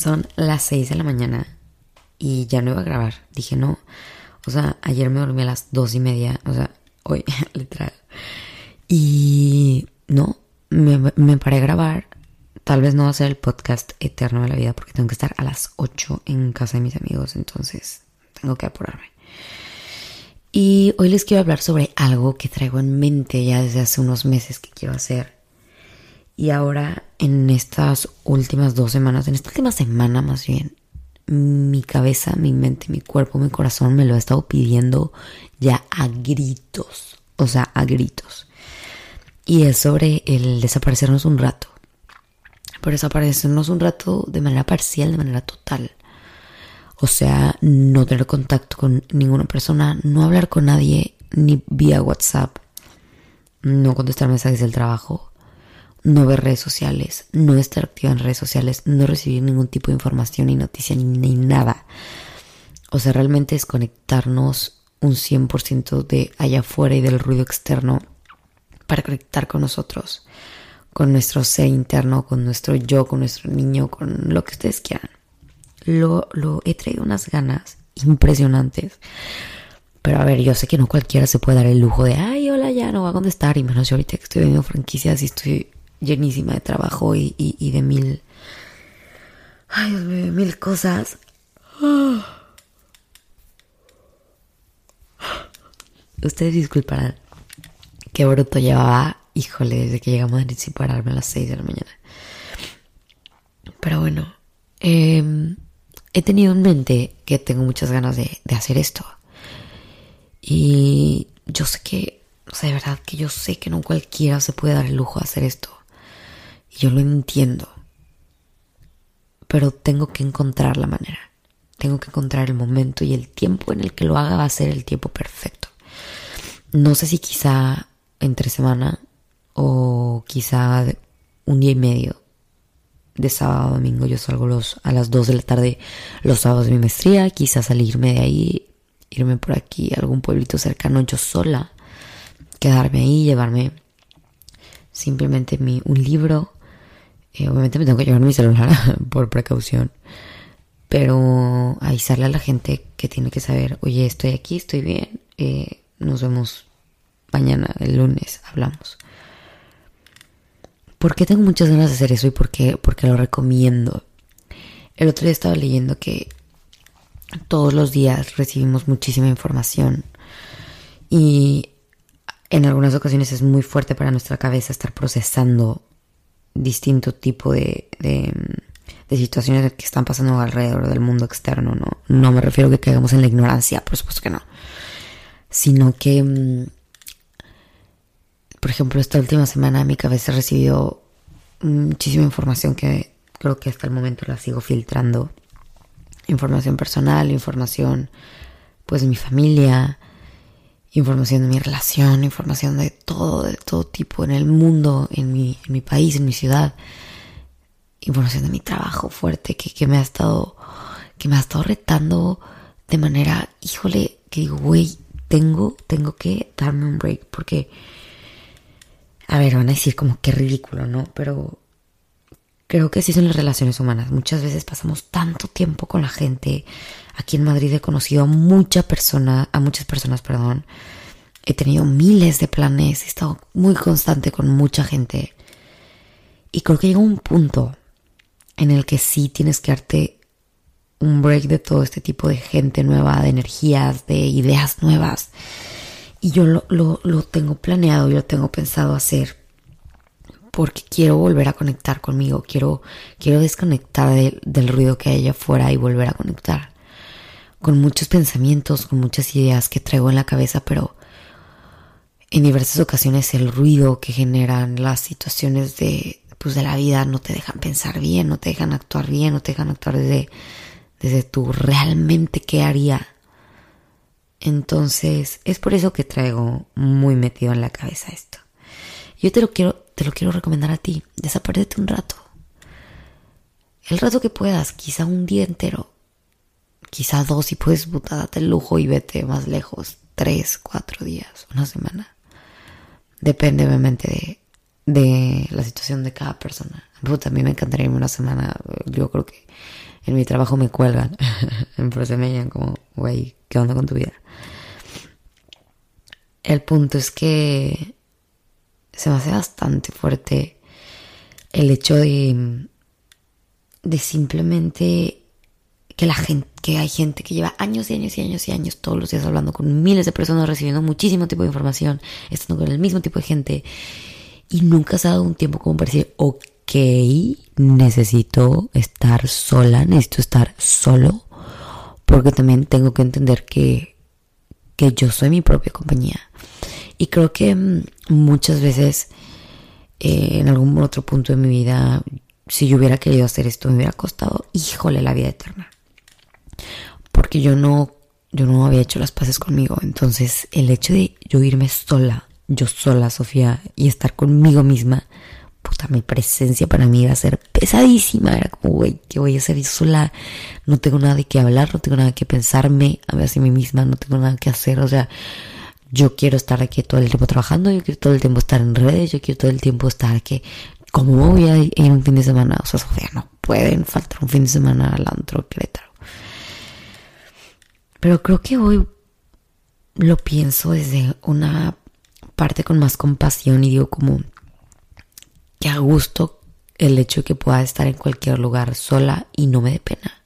Son las 6 de la mañana y ya no iba a grabar. Dije, no. O sea, ayer me dormí a las dos y media. O sea, hoy, literal. Y no, me, me paré a grabar. Tal vez no va a ser el podcast eterno de la vida porque tengo que estar a las 8 en casa de mis amigos. Entonces, tengo que apurarme. Y hoy les quiero hablar sobre algo que traigo en mente ya desde hace unos meses que quiero hacer. Y ahora en estas últimas dos semanas, en esta última semana más bien, mi cabeza, mi mente, mi cuerpo, mi corazón me lo ha estado pidiendo ya a gritos. O sea, a gritos. Y es sobre el desaparecernos un rato. Pero desaparecernos un rato de manera parcial, de manera total. O sea, no tener contacto con ninguna persona, no hablar con nadie, ni vía WhatsApp, no contestar mensajes del trabajo, no ver redes sociales, no estar activa en redes sociales, no recibir ningún tipo de información ni noticia ni, nada. O sea, realmente es conectarnos un 100% de allá afuera y del ruido externo para conectar con nosotros, con nuestro ser interno, con nuestro yo, con nuestro niño, con lo que ustedes quieran. Lo, lo he traído unas ganas impresionantes. Pero a ver, yo sé que no cualquiera se puede dar el lujo de, ay, hola, ya no voy a contestar. Y menos yo ahorita que estoy viendo franquicias y estoy llenísima de trabajo y, de mil, ay de mil cosas. Ustedes disculparán qué bruto llevaba, híjole, desde que llegamos a Madrid sin pararme a las 6 de la mañana. Pero bueno, em, he tenido en mente que tengo muchas ganas de, de hacer esto. Y yo sé que, o sea, de verdad que yo sé que no cualquiera se puede dar el lujo de hacer esto. Yo lo entiendo. Pero tengo que encontrar la manera. Tengo que encontrar el momento y el tiempo en el que lo haga va a ser el tiempo perfecto. No sé si quizá entre semana o quizá un día y medio de sábado a domingo yo salgo los, a las 2 de la tarde los sábados de mi maestría, quizá salirme de ahí, irme por aquí a algún pueblito cercano yo sola, quedarme ahí, llevarme simplemente mi, un libro, eh, obviamente me tengo que llevar mi celular por precaución. Pero avisarle a la gente que tiene que saber, oye, estoy aquí, estoy bien, eh, nos vemos mañana, el lunes, hablamos. ¿Por qué tengo muchas ganas de hacer eso y por qué? Porque lo recomiendo. El otro día estaba leyendo que todos los días recibimos muchísima información y en algunas ocasiones es muy fuerte para nuestra cabeza estar procesando distinto tipo de, de, situaciones que están pasando alrededor del mundo externo, ¿no? No me refiero a que caigamos en la ignorancia, por supuesto que no. Sino que, mm, por ejemplo, esta última semana mi cabeza ha recibido muchísima información que creo que hasta el momento la sigo filtrando. Información personal, información pues de mi familia, información de mi relación, información de todo, de todo tipo en el mundo, en mi, en mi país, en mi ciudad, información de mi trabajo fuerte que, que me ha estado, que me ha estado retando de manera, híjole, que digo, güey, tengo, tengo que darme un break porque, a ver, van a decir como que ridículo, ¿no? Pero Creo que sí son las relaciones humanas. Muchas veces pasamos tanto tiempo con la gente. Aquí en Madrid he conocido a mucha persona, a muchas personas, perdón. He tenido miles de planes, he estado muy constante con mucha gente. Y creo que llega un punto en el que sí tienes que darte un break de todo este tipo de gente nueva, de energías, de ideas nuevas. Y yo lo, lo, lo tengo planeado, yo lo tengo pensado hacer porque quiero volver a conectar conmigo, quiero, quiero desconectar del ruido que hay afuera y volver a conectar con muchos pensamientos, con muchas ideas que traigo en la cabeza, pero en diversas ocasiones el ruido que generan las situaciones de, pues, de la vida no te dejan pensar bien, no te dejan actuar bien, no te dejan actuar desde, desde tu realmente qué haría. Entonces, es por eso que traigo muy metido en la cabeza esto. Yo te lo quiero te lo quiero recomendar a ti. Desaparece un rato. El rato que puedas, quizá un día entero. Quizá dos si puedes, puta, date el lujo y vete más lejos. Tres, cuatro días, una semana. Depende obviamente de, de la situación de cada persona. Puta, a mí me encantaría irme una semana. Yo creo que en mi trabajo me cuelgan. Pero se me llaman como, güey, ¿qué onda con tu vida? El punto es que se me hace bastante fuerte el hecho de, de simplemente que la gente, que hay gente que lleva años y años y años y años todos los días hablando con miles de personas, recibiendo muchísimo tipo de información, estando con el mismo tipo de gente y nunca se ha dado un tiempo como para decir, ok, necesito estar sola, necesito estar solo, porque también tengo que entender que, que yo soy mi propia compañía. Y creo que mm, muchas veces eh, en algún otro punto de mi vida, si yo hubiera querido hacer esto, me hubiera costado, híjole, la vida eterna. Porque yo no, yo no había hecho las paces conmigo. Entonces, el hecho de yo irme sola, yo sola, Sofía, y estar conmigo misma, puta, mi presencia para mí iba a ser pesadísima. Era como, güey, ¿qué voy a hacer sola? No tengo nada de qué hablar, no tengo nada que pensarme a mí misma, no tengo nada que hacer. O sea, yo quiero estar aquí todo el tiempo trabajando, yo quiero todo el tiempo estar en redes, yo quiero todo el tiempo estar aquí. ¿Cómo voy a ir un fin de semana? O sea, Sofía, no pueden faltar un fin de semana al antro Querétaro. Pero creo que hoy lo pienso desde una parte con más compasión y digo como, que a gusto el hecho de que pueda estar en cualquier lugar sola y no me dé pena.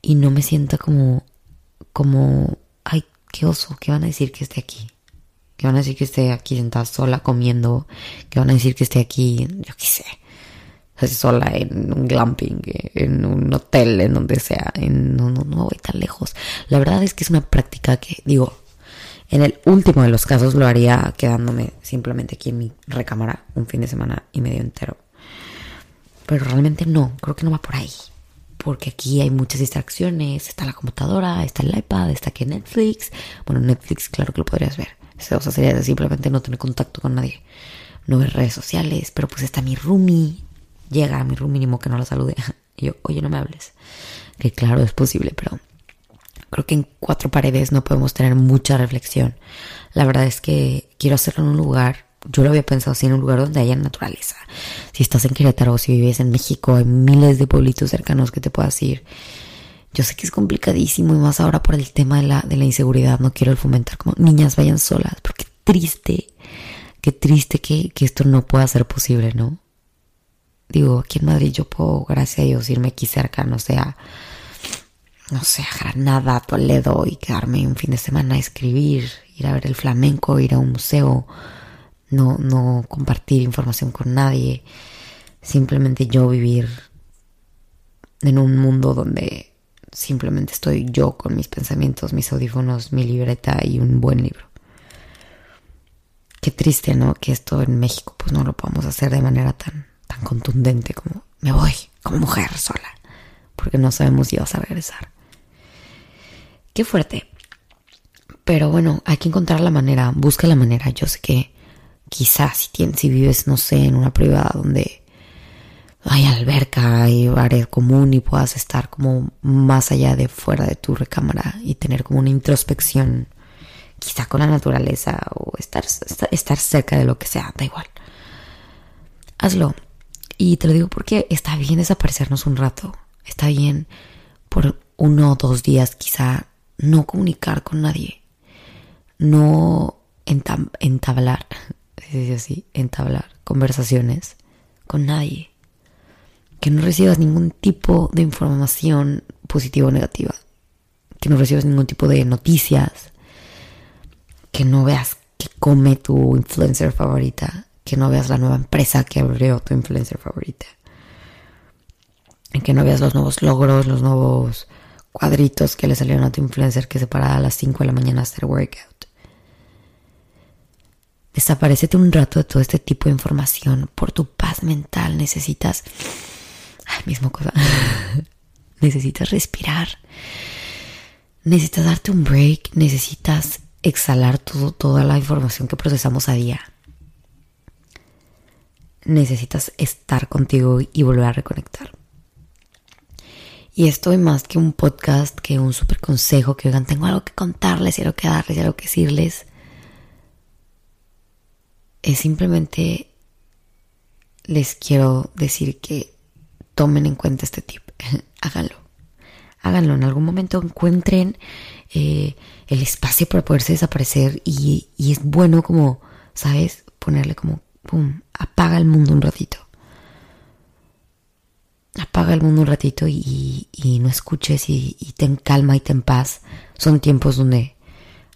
Y no me sienta como, como, qué oso, ¿qué van a decir que esté aquí? ¿Qué van a decir que esté aquí sentada sola comiendo? ¿Qué van a decir que esté aquí, yo qué sé, sola en un glamping, en un hotel, en donde sea? En, no, no, no voy tan lejos. La verdad es que es una práctica que, digo, en el último de los casos lo haría quedándome simplemente aquí en mi recámara un fin de semana y medio entero. Pero realmente no, creo que no va por ahí. Porque aquí hay muchas distracciones. Está la computadora, está el iPad, está aquí Netflix. Bueno, Netflix, claro que lo podrías ver. O sea, sería simplemente no tener contacto con nadie. No ver redes sociales. Pero pues está mi roomie. Llega a mi roomie, mínimo que no la salude. Y yo, oye, no me hables. Que claro, es posible, pero creo que en cuatro paredes no podemos tener mucha reflexión. La verdad es que quiero hacerlo en un lugar, yo lo había pensado así, en un lugar donde haya naturaleza. Si estás en Querétaro si vives en México, hay miles de pueblitos cercanos que te puedas ir. Yo sé que es complicadísimo y más ahora por el tema de la, de la inseguridad. No quiero fomentar como niñas vayan solas, porque triste, qué triste que, que esto no pueda ser posible, ¿no? Digo, aquí en Madrid yo puedo, gracias a Dios, irme aquí cerca, no sea no sé, a Granada, Toledo y quedarme un fin de semana a escribir, ir a ver el flamenco, ir a un museo, no, no compartir información con nadie, simplemente yo vivir en un mundo donde simplemente estoy yo con mis pensamientos, mis audífonos, mi libreta y un buen libro. Qué triste, ¿no? Que esto en México pues no lo podamos hacer de manera tan, tan contundente como me voy como mujer sola, porque no sabemos si vas a regresar. Qué fuerte. Pero bueno, hay que encontrar la manera, busca la manera. Yo sé que quizás si, tienes, si vives, no sé, en una privada donde hay alberca, hay área común y puedas estar como más allá de fuera de tu recámara y tener como una introspección, quizá con la naturaleza o estar, estar cerca de lo que sea, da igual. Hazlo. Y te lo digo porque está bien desaparecernos un rato. Está bien por uno o dos días quizá no comunicar con nadie, no entablar, es así, entablar conversaciones con nadie, que no recibas ningún tipo de información positiva o negativa, que no recibas ningún tipo de noticias, que no veas que come tu influencer favorita, que no veas la nueva empresa que abrió tu influencer favorita, que no veas los nuevos logros, los nuevos cuadritos que le salieron a tu influencer que se paraba a las 5 de la mañana a hacer workout. Desaparecete un rato de todo este tipo de información. Por tu paz mental necesitas... Mismo cosa. necesitas respirar. Necesitas darte un break. Necesitas exhalar todo, toda la información que procesamos a día. Necesitas estar contigo y volver a reconectar. Y estoy más que un podcast, que un super consejo, que oigan, tengo algo que contarles y algo que darles y algo que decirles. Es simplemente les quiero decir que tomen en cuenta este tip. Háganlo. háganlo. En algún momento encuentren eh, el espacio para poderse desaparecer y, y es bueno como, ¿sabes? Ponerle como, pum, apaga el mundo un ratito. Apaga el mundo un ratito y, y no escuches y, y ten calma y ten paz. Son tiempos donde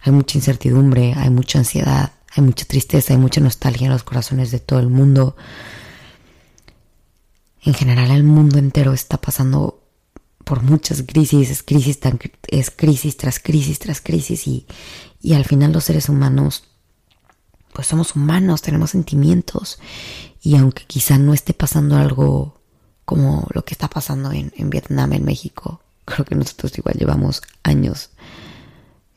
hay mucha incertidumbre, hay mucha ansiedad, hay mucha tristeza, hay mucha nostalgia en los corazones de todo el mundo. En general el mundo entero está pasando por muchas crisis, es crisis, tan, es crisis tras crisis tras crisis y, y al final los seres humanos pues somos humanos, tenemos sentimientos y aunque quizá no esté pasando algo como lo que está pasando en, en Vietnam, en México, creo que nosotros igual llevamos años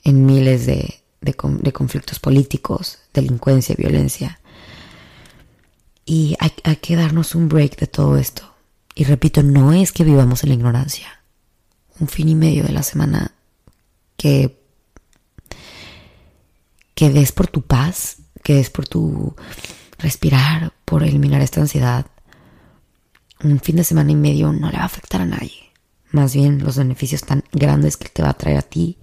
en miles de, de, de conflictos políticos, delincuencia, violencia. Y hay, hay, que darnos un break de todo esto. Y repito, no es que vivamos en la ignorancia. Un fin y medio de la semana que, que des por tu paz, que des por tu respirar, por eliminar esta ansiedad. Un fin de semana y medio no le va a afectar a nadie. Más bien los beneficios tan grandes que te va a traer a ti,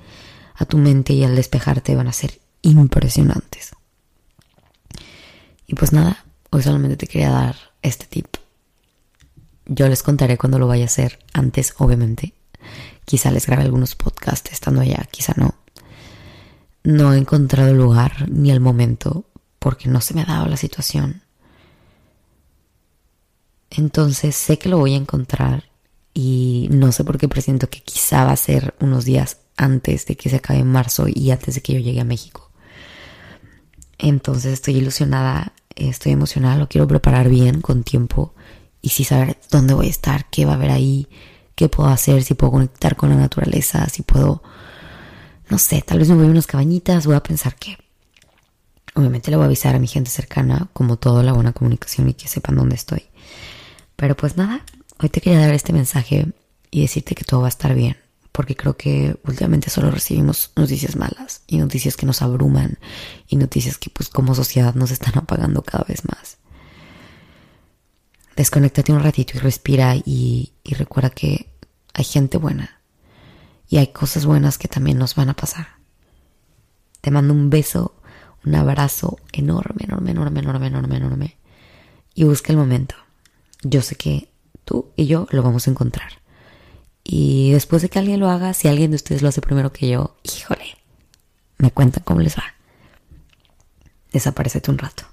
a tu mente y al despejarte van a ser impresionantes. Y pues nada, hoy solamente te quería dar este tip. Yo les contaré cuando lo vaya a hacer, antes obviamente. Quizá les grabe algunos podcasts estando allá, quizá no. No he encontrado el lugar ni el momento porque no se me ha dado la situación. Entonces sé que lo voy a encontrar y no sé por qué presiento que quizá va a ser unos días antes de que se acabe marzo y antes de que yo llegue a México. Entonces estoy ilusionada, estoy emocionada, lo quiero preparar bien, con tiempo y sí saber dónde voy a estar, qué va a haber ahí, qué puedo hacer, si puedo conectar con la naturaleza, si puedo, no sé, tal vez me voy a unas cabañitas, voy a pensar que obviamente le voy a avisar a mi gente cercana, como todo, la buena comunicación y que sepan dónde estoy. Pero pues nada, hoy te quería dar este mensaje y decirte que todo va a estar bien porque creo que últimamente solo recibimos noticias malas y noticias que nos abruman y noticias que pues como sociedad nos están apagando cada vez más. Desconéctate un ratito y respira y, y recuerda que hay gente buena y hay cosas buenas que también nos van a pasar. Te mando un beso, un abrazo enorme, enorme, enorme, enorme, enorme, enorme y busca el momento. Yo sé que tú y yo lo vamos a encontrar. Y después de que alguien lo haga, si alguien de ustedes lo hace primero que yo, híjole, me cuentan cómo les va. Desaparecete un rato.